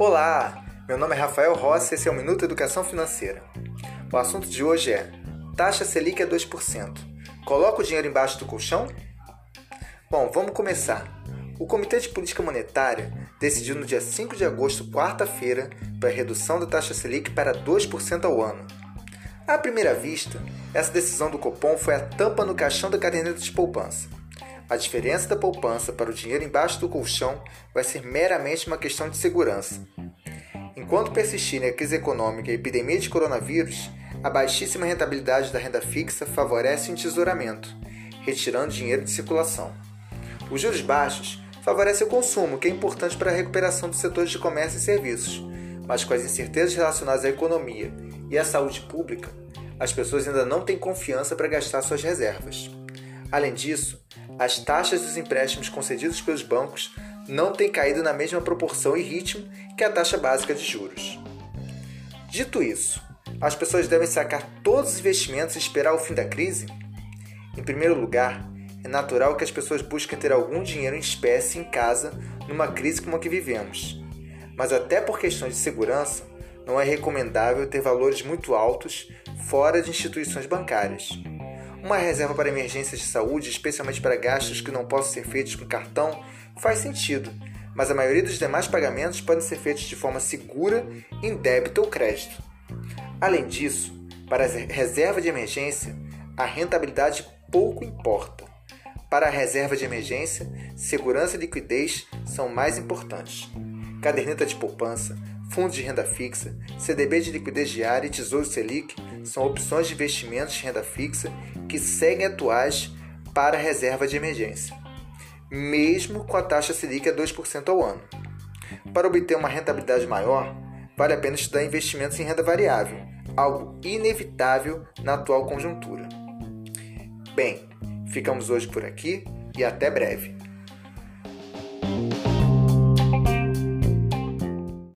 Olá, meu nome é Rafael Rossi e esse é o Minuto Educação Financeira. O assunto de hoje é taxa Selic é 2%. Coloca o dinheiro embaixo do colchão? Bom, vamos começar. O Comitê de Política Monetária decidiu no dia 5 de agosto, quarta-feira, para a redução da taxa Selic para 2% ao ano. À primeira vista, essa decisão do Copom foi a tampa no caixão da caderneta de poupança. A diferença da poupança para o dinheiro embaixo do colchão vai ser meramente uma questão de segurança. Enquanto persistirem a crise econômica e a epidemia de coronavírus, a baixíssima rentabilidade da renda fixa favorece o entesouramento, retirando dinheiro de circulação. Os juros baixos favorecem o consumo, que é importante para a recuperação dos setores de comércio e serviços, mas com as incertezas relacionadas à economia e à saúde pública, as pessoas ainda não têm confiança para gastar suas reservas. Além disso, as taxas dos empréstimos concedidos pelos bancos não têm caído na mesma proporção e ritmo que a taxa básica de juros. Dito isso, as pessoas devem sacar todos os investimentos e esperar o fim da crise? Em primeiro lugar, é natural que as pessoas busquem ter algum dinheiro em espécie em casa numa crise como a que vivemos. Mas até por questões de segurança, não é recomendável ter valores muito altos fora de instituições bancárias. Uma reserva para emergências de saúde, especialmente para gastos que não possam ser feitos com cartão, faz sentido, mas a maioria dos demais pagamentos podem ser feitos de forma segura em débito ou crédito. Além disso, para a reserva de emergência, a rentabilidade pouco importa. Para a reserva de emergência, segurança e liquidez são mais importantes. Caderneta de poupança, fundos de renda fixa, CDB de liquidez diária e Tesouro Selic são opções de investimentos de renda fixa que seguem atuais para a reserva de emergência, mesmo com a taxa Selic a 2% ao ano. Para obter uma rentabilidade maior, vale a pena estudar investimentos em renda variável, algo inevitável na atual conjuntura. Bem, ficamos hoje por aqui e até breve.